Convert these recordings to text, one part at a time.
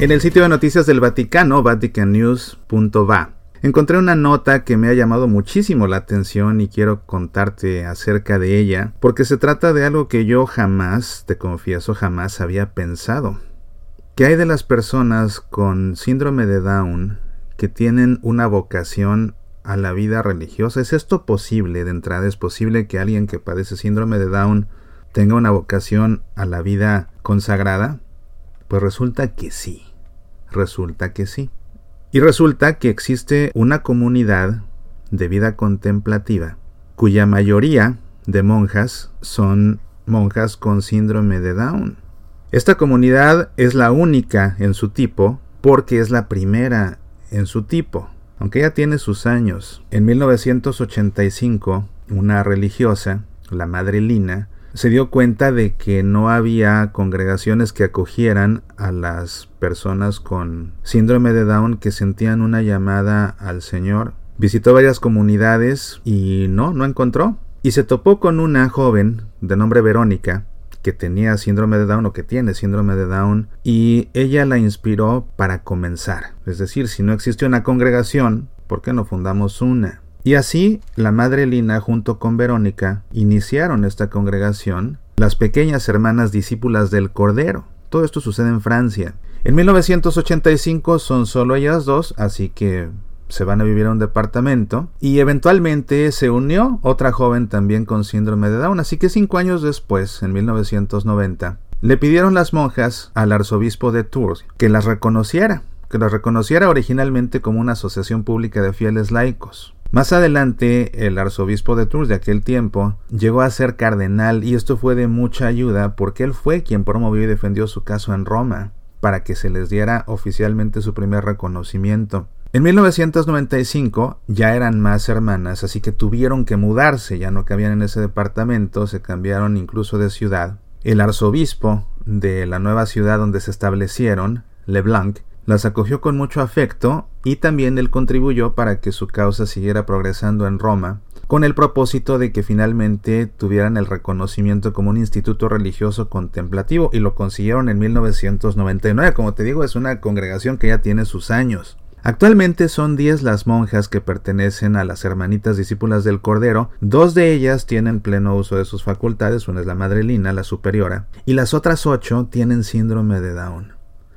En el sitio de noticias del Vaticano, vaticannews.va, encontré una nota que me ha llamado muchísimo la atención y quiero contarte acerca de ella, porque se trata de algo que yo jamás, te confieso, jamás había pensado. ¿Qué hay de las personas con síndrome de Down que tienen una vocación a la vida religiosa? ¿Es esto posible de entrada? ¿Es posible que alguien que padece síndrome de Down tenga una vocación a la vida consagrada? Pues resulta que sí, resulta que sí. Y resulta que existe una comunidad de vida contemplativa cuya mayoría de monjas son monjas con síndrome de Down. Esta comunidad es la única en su tipo porque es la primera en su tipo. Aunque ya tiene sus años, en 1985 una religiosa, la Madre Lina, se dio cuenta de que no había congregaciones que acogieran a las personas con síndrome de Down que sentían una llamada al Señor. Visitó varias comunidades y no, no encontró. Y se topó con una joven de nombre Verónica que tenía síndrome de Down o que tiene síndrome de Down y ella la inspiró para comenzar. Es decir, si no existe una congregación, ¿por qué no fundamos una? Y así la Madre Lina junto con Verónica iniciaron esta congregación, las pequeñas hermanas discípulas del Cordero. Todo esto sucede en Francia. En 1985 son solo ellas dos, así que se van a vivir a un departamento y eventualmente se unió otra joven también con síndrome de Down, así que cinco años después, en 1990, le pidieron las monjas al arzobispo de Tours que las reconociera, que las reconociera originalmente como una asociación pública de fieles laicos. Más adelante, el arzobispo de Tours de aquel tiempo llegó a ser cardenal y esto fue de mucha ayuda porque él fue quien promovió y defendió su caso en Roma para que se les diera oficialmente su primer reconocimiento. En 1995 ya eran más hermanas, así que tuvieron que mudarse, ya no cabían en ese departamento, se cambiaron incluso de ciudad. El arzobispo de la nueva ciudad donde se establecieron, Leblanc, las acogió con mucho afecto y también él contribuyó para que su causa siguiera progresando en Roma, con el propósito de que finalmente tuvieran el reconocimiento como un instituto religioso contemplativo y lo consiguieron en 1999. Como te digo, es una congregación que ya tiene sus años. Actualmente son 10 las monjas que pertenecen a las hermanitas discípulas del Cordero, dos de ellas tienen pleno uso de sus facultades, una es la Madre Lina, la superiora, y las otras ocho tienen síndrome de Down.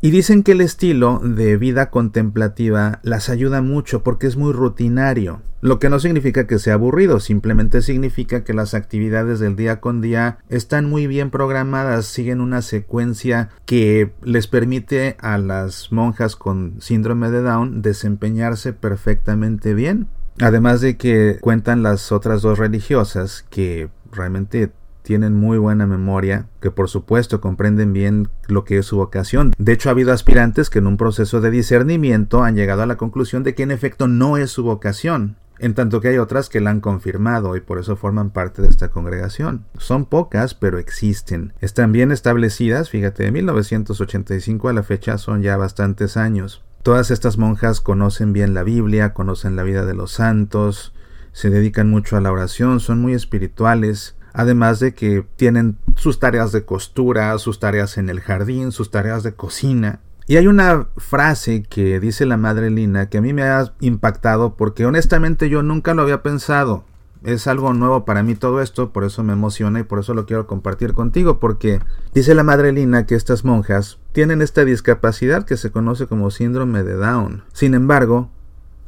Y dicen que el estilo de vida contemplativa las ayuda mucho porque es muy rutinario, lo que no significa que sea aburrido, simplemente significa que las actividades del día con día están muy bien programadas, siguen una secuencia que les permite a las monjas con síndrome de Down desempeñarse perfectamente bien. Además de que cuentan las otras dos religiosas que realmente tienen muy buena memoria, que por supuesto comprenden bien lo que es su vocación. De hecho, ha habido aspirantes que en un proceso de discernimiento han llegado a la conclusión de que en efecto no es su vocación, en tanto que hay otras que la han confirmado y por eso forman parte de esta congregación. Son pocas, pero existen. Están bien establecidas, fíjate, de 1985 a la fecha son ya bastantes años. Todas estas monjas conocen bien la Biblia, conocen la vida de los santos, se dedican mucho a la oración, son muy espirituales, Además de que tienen sus tareas de costura, sus tareas en el jardín, sus tareas de cocina. Y hay una frase que dice la madre Lina que a mí me ha impactado porque honestamente yo nunca lo había pensado. Es algo nuevo para mí todo esto, por eso me emociona y por eso lo quiero compartir contigo, porque dice la madre Lina que estas monjas tienen esta discapacidad que se conoce como síndrome de Down. Sin embargo,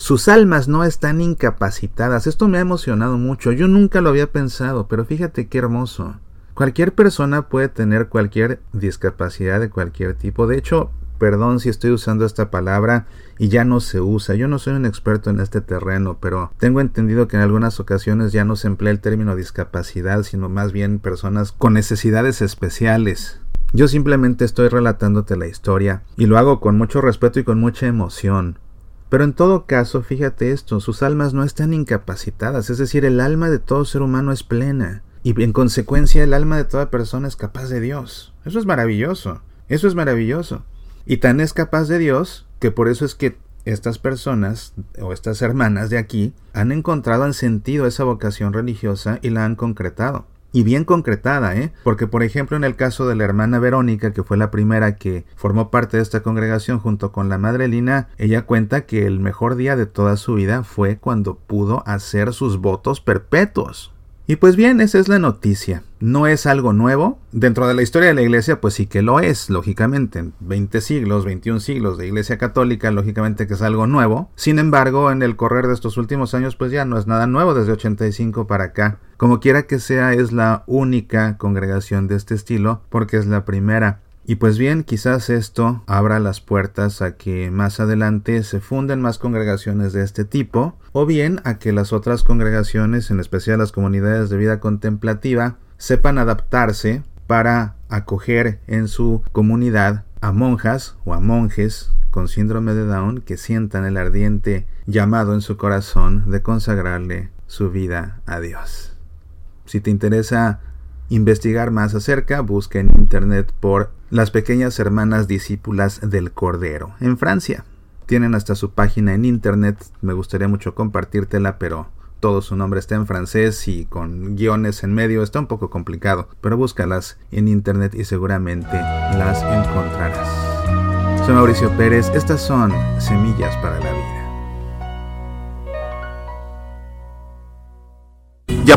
sus almas no están incapacitadas. Esto me ha emocionado mucho. Yo nunca lo había pensado, pero fíjate qué hermoso. Cualquier persona puede tener cualquier discapacidad de cualquier tipo. De hecho, perdón si estoy usando esta palabra y ya no se usa. Yo no soy un experto en este terreno, pero tengo entendido que en algunas ocasiones ya no se emplea el término discapacidad, sino más bien personas con necesidades especiales. Yo simplemente estoy relatándote la historia y lo hago con mucho respeto y con mucha emoción. Pero en todo caso, fíjate esto, sus almas no están incapacitadas, es decir, el alma de todo ser humano es plena, y en consecuencia el alma de toda persona es capaz de Dios. Eso es maravilloso, eso es maravilloso. Y tan es capaz de Dios que por eso es que estas personas o estas hermanas de aquí han encontrado, han sentido esa vocación religiosa y la han concretado. Y bien concretada, ¿eh? Porque por ejemplo en el caso de la hermana Verónica, que fue la primera que formó parte de esta congregación junto con la madre Lina, ella cuenta que el mejor día de toda su vida fue cuando pudo hacer sus votos perpetuos. Y pues bien, esa es la noticia. No es algo nuevo. Dentro de la historia de la iglesia, pues sí que lo es, lógicamente. En 20 siglos, 21 siglos de iglesia católica, lógicamente que es algo nuevo. Sin embargo, en el correr de estos últimos años, pues ya no es nada nuevo desde 85 para acá. Como quiera que sea, es la única congregación de este estilo, porque es la primera. Y pues bien, quizás esto abra las puertas a que más adelante se funden más congregaciones de este tipo, o bien a que las otras congregaciones, en especial las comunidades de vida contemplativa, sepan adaptarse para acoger en su comunidad a monjas o a monjes con síndrome de Down que sientan el ardiente llamado en su corazón de consagrarle su vida a Dios. Si te interesa investigar más acerca, busca en internet por las pequeñas hermanas discípulas del Cordero en Francia. Tienen hasta su página en internet, me gustaría mucho compartírtela, pero todo su nombre está en francés y con guiones en medio está un poco complicado, pero búscalas en internet y seguramente las encontrarás. Soy Mauricio Pérez, estas son Semillas para la Vida.